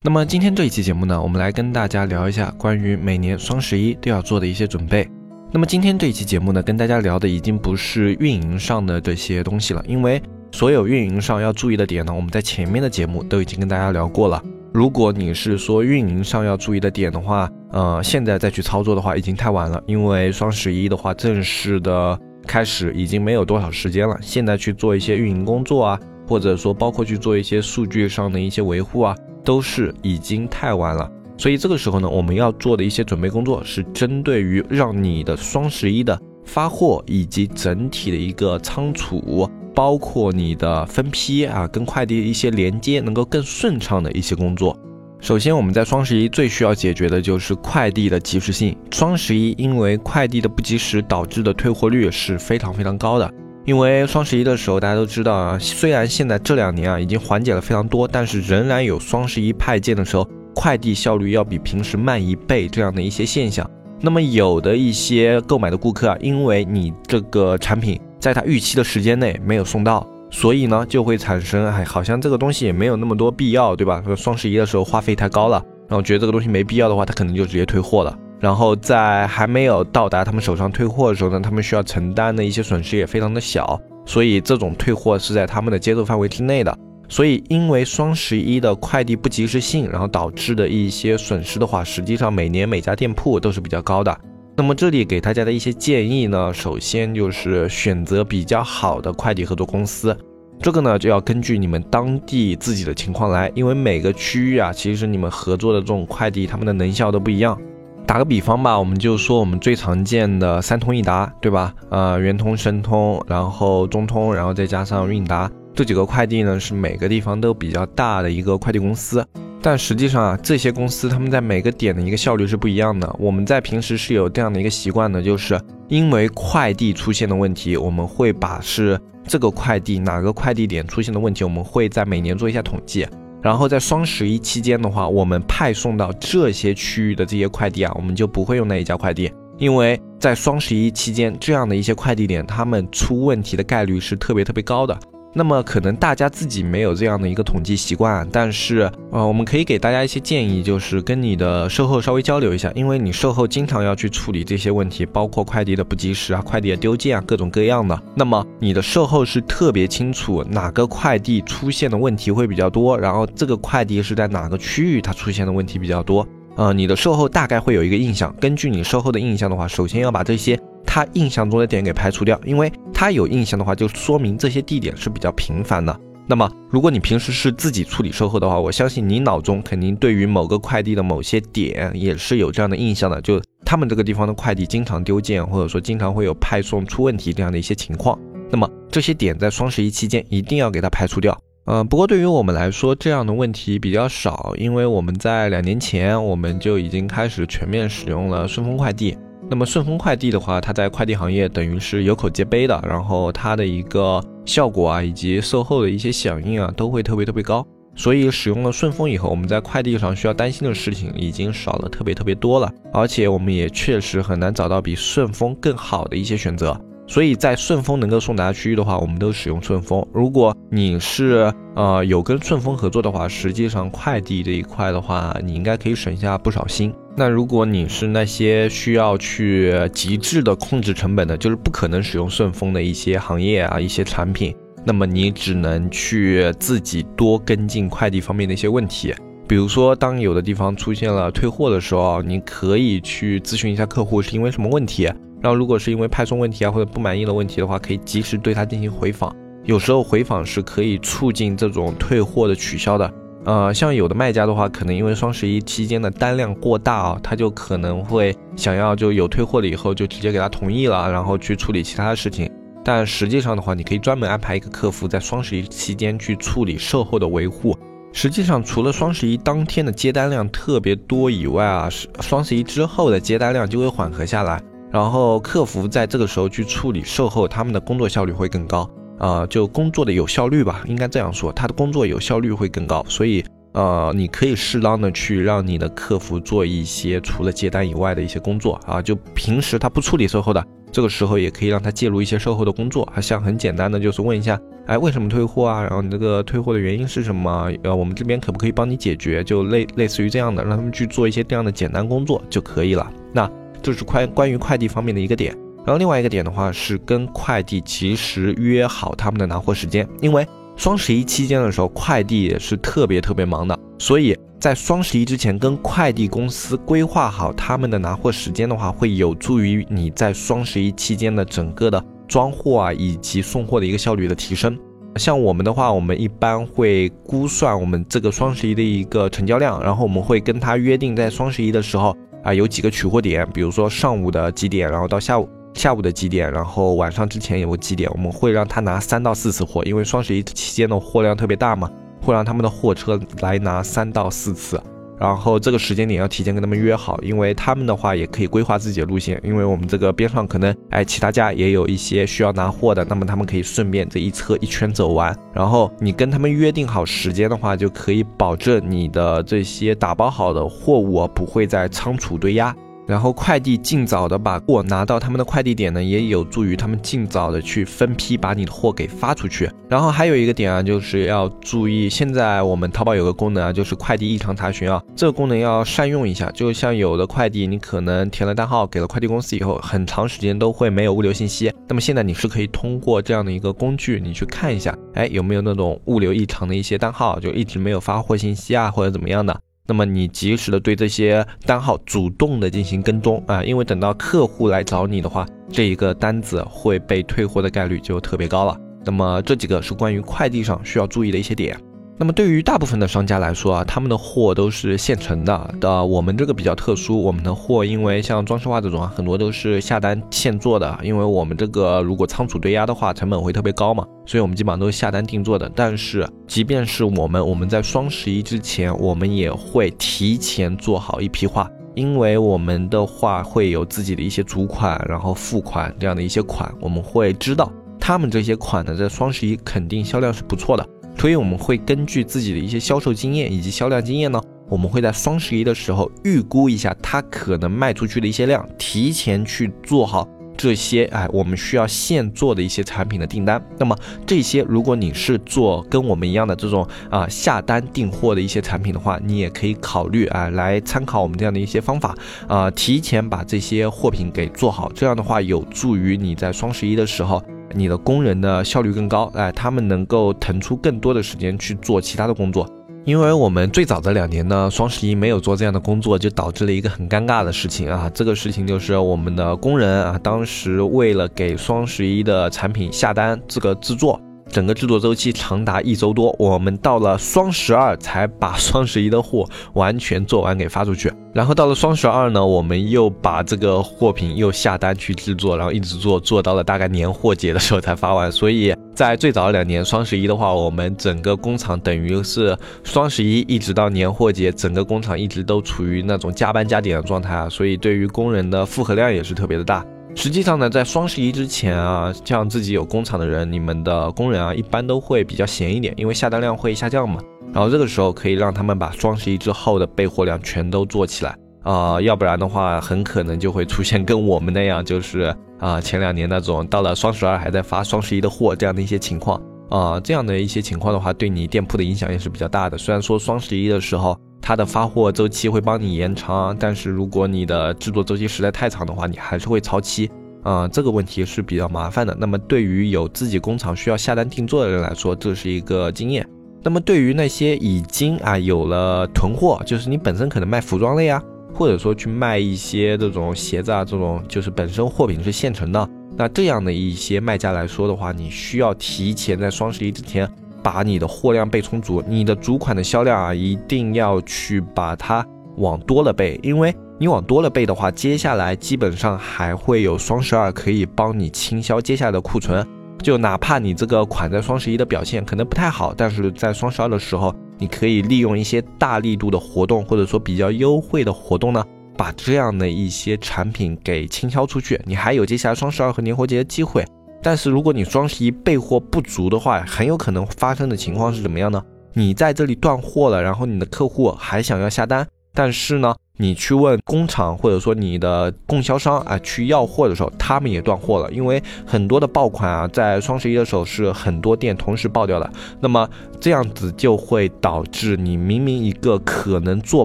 那么今天这一期节目呢，我们来跟大家聊一下关于每年双十一都要做的一些准备。那么今天这一期节目呢，跟大家聊的已经不是运营上的这些东西了，因为所有运营上要注意的点呢，我们在前面的节目都已经跟大家聊过了。如果你是说运营上要注意的点的话，呃，现在再去操作的话已经太晚了，因为双十一的话正式的开始已经没有多少时间了。现在去做一些运营工作啊，或者说包括去做一些数据上的一些维护啊。都是已经太晚了，所以这个时候呢，我们要做的一些准备工作是针对于让你的双十一的发货以及整体的一个仓储，包括你的分批啊，跟快递一些连接能够更顺畅的一些工作。首先，我们在双十一最需要解决的就是快递的及时性。双十一因为快递的不及时导致的退货率是非常非常高的。因为双十一的时候，大家都知道啊，虽然现在这两年啊已经缓解了非常多，但是仍然有双十一派件的时候，快递效率要比平时慢一倍这样的一些现象。那么有的一些购买的顾客啊，因为你这个产品在他预期的时间内没有送到，所以呢就会产生，哎，好像这个东西也没有那么多必要，对吧？说双十一的时候花费太高了，然后觉得这个东西没必要的话，他可能就直接退货了。然后在还没有到达他们手上退货的时候呢，他们需要承担的一些损失也非常的小，所以这种退货是在他们的接受范围之内的。所以因为双十一的快递不及时性，然后导致的一些损失的话，实际上每年每家店铺都是比较高的。那么这里给大家的一些建议呢，首先就是选择比较好的快递合作公司，这个呢就要根据你们当地自己的情况来，因为每个区域啊，其实你们合作的这种快递，他们的能效都不一样。打个比方吧，我们就说我们最常见的三通一达，对吧？呃，圆通、申通，然后中通，然后再加上韵达这几个快递呢，是每个地方都比较大的一个快递公司。但实际上啊，这些公司他们在每个点的一个效率是不一样的。我们在平时是有这样的一个习惯的，就是因为快递出现的问题，我们会把是这个快递哪个快递点出现的问题，我们会在每年做一下统计。然后在双十一期间的话，我们派送到这些区域的这些快递啊，我们就不会用那一家快递，因为在双十一期间，这样的一些快递点，他们出问题的概率是特别特别高的。那么可能大家自己没有这样的一个统计习惯，但是呃，我们可以给大家一些建议，就是跟你的售后稍微交流一下，因为你售后经常要去处理这些问题，包括快递的不及时啊、快递的丢件啊，各种各样的。那么你的售后是特别清楚哪个快递出现的问题会比较多，然后这个快递是在哪个区域它出现的问题比较多，呃，你的售后大概会有一个印象。根据你售后的印象的话，首先要把这些。他印象中的点给排除掉，因为他有印象的话，就说明这些地点是比较频繁的。那么，如果你平时是自己处理售后的话，我相信你脑中肯定对于某个快递的某些点也是有这样的印象的，就他们这个地方的快递经常丢件，或者说经常会有派送出问题这样的一些情况。那么这些点在双十一期间一定要给它排除掉。嗯，不过对于我们来说，这样的问题比较少，因为我们在两年前我们就已经开始全面使用了顺丰快递。那么顺丰快递的话，它在快递行业等于是有口皆碑的，然后它的一个效果啊，以及售后的一些响应啊，都会特别特别高。所以使用了顺丰以后，我们在快递上需要担心的事情已经少了特别特别多了，而且我们也确实很难找到比顺丰更好的一些选择。所以在顺丰能够送达区域的话，我们都使用顺丰。如果你是呃有跟顺丰合作的话，实际上快递这一块的话，你应该可以省下不少心。那如果你是那些需要去极致的控制成本的，就是不可能使用顺丰的一些行业啊，一些产品，那么你只能去自己多跟进快递方面的一些问题。比如说，当有的地方出现了退货的时候，你可以去咨询一下客户是因为什么问题。然后，如果是因为派送问题啊或者不满意的问题的话，可以及时对他进行回访。有时候回访是可以促进这种退货的取消的。呃，像有的卖家的话，可能因为双十一期间的单量过大啊，他就可能会想要就有退货了以后就直接给他同意了，然后去处理其他的事情。但实际上的话，你可以专门安排一个客服在双十一期间去处理售后的维护。实际上，除了双十一当天的接单量特别多以外啊，是双十一之后的接单量就会缓和下来，然后客服在这个时候去处理售后，他们的工作效率会更高啊，就工作的有效率吧，应该这样说，他的工作有效率会更高，所以呃，你可以适当的去让你的客服做一些除了接单以外的一些工作啊，就平时他不处理售后的。这个时候也可以让他介入一些售后的工作，啊，像很简单的就是问一下，哎，为什么退货啊？然后你这个退货的原因是什么？呃，我们这边可不可以帮你解决？就类类似于这样的，让他们去做一些这样的简单工作就可以了。那这是快关于快递方面的一个点。然后另外一个点的话是跟快递及时约好他们的拿货时间，因为双十一期间的时候，快递也是特别特别忙的，所以。在双十一之前，跟快递公司规划好他们的拿货时间的话，会有助于你在双十一期间的整个的装货啊，以及送货的一个效率的提升。像我们的话，我们一般会估算我们这个双十一的一个成交量，然后我们会跟他约定在双十一的时候啊，有几个取货点，比如说上午的几点，然后到下午下午的几点，然后晚上之前有个几点，我们会让他拿三到四次货，因为双十一期间的货量特别大嘛。会让他们的货车来拿三到四次，然后这个时间点要提前跟他们约好，因为他们的话也可以规划自己的路线，因为我们这个边上可能哎其他家也有一些需要拿货的，那么他们可以顺便这一车一圈走完，然后你跟他们约定好时间的话，就可以保证你的这些打包好的货物不会在仓储堆压。然后快递尽早的把货拿到他们的快递点呢，也有助于他们尽早的去分批把你的货给发出去。然后还有一个点啊，就是要注意，现在我们淘宝有个功能啊，就是快递异常查询啊，这个功能要善用一下。就像有的快递，你可能填了单号给了快递公司以后，很长时间都会没有物流信息。那么现在你是可以通过这样的一个工具，你去看一下，哎，有没有那种物流异常的一些单号，就一直没有发货信息啊，或者怎么样的。那么你及时的对这些单号主动的进行跟踪啊，因为等到客户来找你的话，这一个单子会被退货的概率就特别高了。那么这几个是关于快递上需要注意的一些点。那么对于大部分的商家来说啊，他们的货都是现成的。的我们这个比较特殊，我们的货因为像装饰画这种啊，很多都是下单现做的。因为我们这个如果仓储堆压的话，成本会特别高嘛，所以我们基本上都是下单定做的。但是即便是我们，我们在双十一之前，我们也会提前做好一批画，因为我们的话会有自己的一些主款，然后付款这样的一些款，我们会知道他们这些款呢，在双十一肯定销量是不错的。所以我们会根据自己的一些销售经验以及销量经验呢，我们会在双十一的时候预估一下它可能卖出去的一些量，提前去做好这些哎我们需要现做的一些产品的订单。那么这些如果你是做跟我们一样的这种啊下单订货的一些产品的话，你也可以考虑啊来参考我们这样的一些方法啊，提前把这些货品给做好，这样的话有助于你在双十一的时候。你的工人的效率更高，哎，他们能够腾出更多的时间去做其他的工作。因为我们最早的两年呢，双十一没有做这样的工作，就导致了一个很尴尬的事情啊。这个事情就是我们的工人啊，当时为了给双十一的产品下单，这个制作。整个制作周期长达一周多，我们到了双十二才把双十一的货完全做完给发出去。然后到了双十二呢，我们又把这个货品又下单去制作，然后一直做做到了大概年货节的时候才发完。所以在最早两年双十一的话，我们整个工厂等于是双十一一直到年货节，整个工厂一直都处于那种加班加点的状态啊。所以对于工人的负荷量也是特别的大。实际上呢，在双十一之前啊，像自己有工厂的人，你们的工人啊，一般都会比较闲一点，因为下单量会下降嘛。然后这个时候可以让他们把双十一之后的备货量全都做起来啊，要不然的话，很可能就会出现跟我们那样，就是啊前两年那种到了双十二还在发双十一的货这样的一些情况啊，这样的一些情况的话，对你店铺的影响也是比较大的。虽然说双十一的时候。它的发货周期会帮你延长，但是如果你的制作周期实在太长的话，你还是会超期，啊，这个问题是比较麻烦的。那么对于有自己工厂需要下单定做的人来说，这是一个经验。那么对于那些已经啊有了囤货，就是你本身可能卖服装类啊，或者说去卖一些这种鞋子啊，这种就是本身货品是现成的，那这样的一些卖家来说的话，你需要提前在双十一之前。把你的货量备充足，你的主款的销量啊，一定要去把它往多了备，因为你往多了备的话，接下来基本上还会有双十二可以帮你清销接下来的库存。就哪怕你这个款在双十一的表现可能不太好，但是在双十二的时候，你可以利用一些大力度的活动，或者说比较优惠的活动呢，把这样的一些产品给倾销出去，你还有接下来双十二和年货节的机会。但是如果你双十一备货不足的话，很有可能发生的情况是怎么样呢？你在这里断货了，然后你的客户还想要下单，但是呢？你去问工厂或者说你的供销商啊，去要货的时候，他们也断货了，因为很多的爆款啊，在双十一的时候是很多店同时爆掉的。那么这样子就会导致你明明一个可能做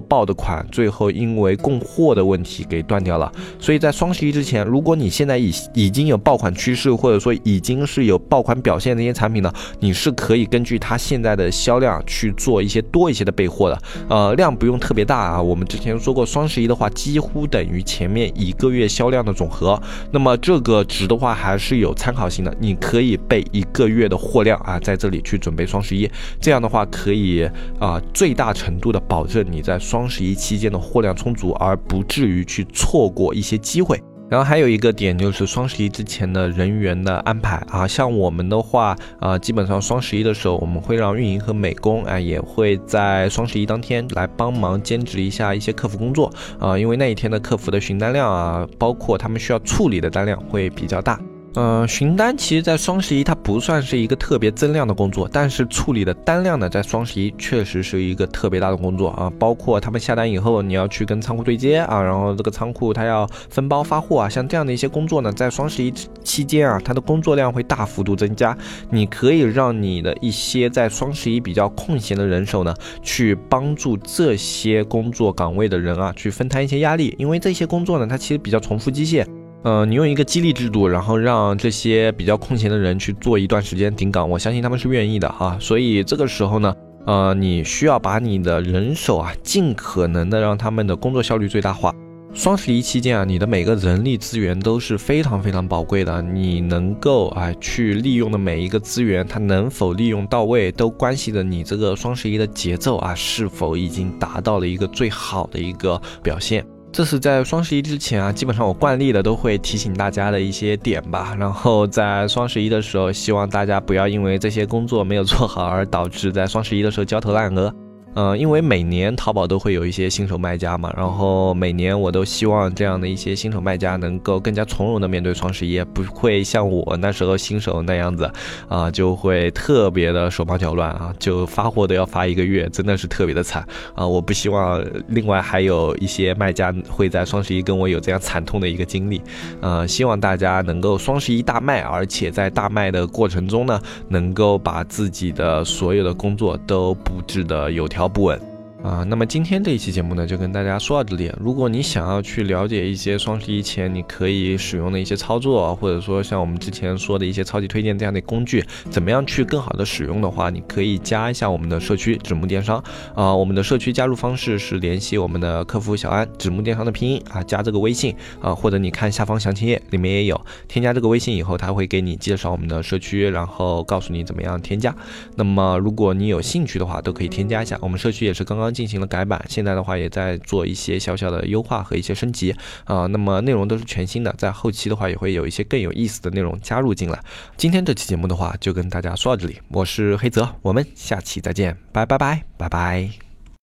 爆的款，最后因为供货的问题给断掉了。所以在双十一之前，如果你现在已已经有爆款趋势，或者说已经是有爆款表现的一些产品呢，你是可以根据它现在的销量去做一些多一些的备货的。呃，量不用特别大啊，我们之前说过。双十一的话，几乎等于前面一个月销量的总和。那么这个值的话，还是有参考性的。你可以备一个月的货量啊，在这里去准备双十一。这样的话，可以啊，最大程度的保证你在双十一期间的货量充足，而不至于去错过一些机会。然后还有一个点就是双十一之前的人员的安排啊，像我们的话啊，基本上双十一的时候，我们会让运营和美工啊，也会在双十一当天来帮忙兼职一下一些客服工作啊，因为那一天的客服的询单量啊，包括他们需要处理的单量会比较大。嗯，询单其实，在双十一它不算是一个特别增量的工作，但是处理的单量呢，在双十一确实是一个特别大的工作啊。包括他们下单以后，你要去跟仓库对接啊，然后这个仓库它要分包发货啊，像这样的一些工作呢，在双十一期间啊，它的工作量会大幅度增加。你可以让你的一些在双十一比较空闲的人手呢，去帮助这些工作岗位的人啊，去分摊一些压力，因为这些工作呢，它其实比较重复机械。呃，你用一个激励制度，然后让这些比较空闲的人去做一段时间顶岗，我相信他们是愿意的哈。所以这个时候呢，呃，你需要把你的人手啊，尽可能的让他们的工作效率最大化。双十一期间啊，你的每个人力资源都是非常非常宝贵的，你能够啊去利用的每一个资源，它能否利用到位，都关系着你这个双十一的节奏啊，是否已经达到了一个最好的一个表现。这是在双十一之前啊，基本上我惯例的都会提醒大家的一些点吧。然后在双十一的时候，希望大家不要因为这些工作没有做好而导致在双十一的时候焦头烂额。嗯，因为每年淘宝都会有一些新手卖家嘛，然后每年我都希望这样的一些新手卖家能够更加从容的面对双十一，不会像我那时候新手那样子，啊，就会特别的手忙脚乱啊，就发货都要发一个月，真的是特别的惨啊！我不希望另外还有一些卖家会在双十一跟我有这样惨痛的一个经历，呃，希望大家能够双十一大卖，而且在大卖的过程中呢，能够把自己的所有的工作都布置的有条。不稳。啊，那么今天这一期节目呢，就跟大家说到这里。如果你想要去了解一些双十一前你可以使用的一些操作，或者说像我们之前说的一些超级推荐这样的工具，怎么样去更好的使用的话，你可以加一下我们的社区纸木电商啊。我们的社区加入方式是联系我们的客服小安，纸木电商的拼音啊，加这个微信啊，或者你看下方详情页里面也有，添加这个微信以后，他会给你介绍我们的社区，然后告诉你怎么样添加。那么如果你有兴趣的话，都可以添加一下。我们社区也是刚刚。进行了改版，现在的话也在做一些小小的优化和一些升级啊，那么内容都是全新的，在后期的话也会有一些更有意思的内容加入进来。今天这期节目的话就跟大家说到这里，我是黑泽，我们下期再见，拜拜拜拜拜。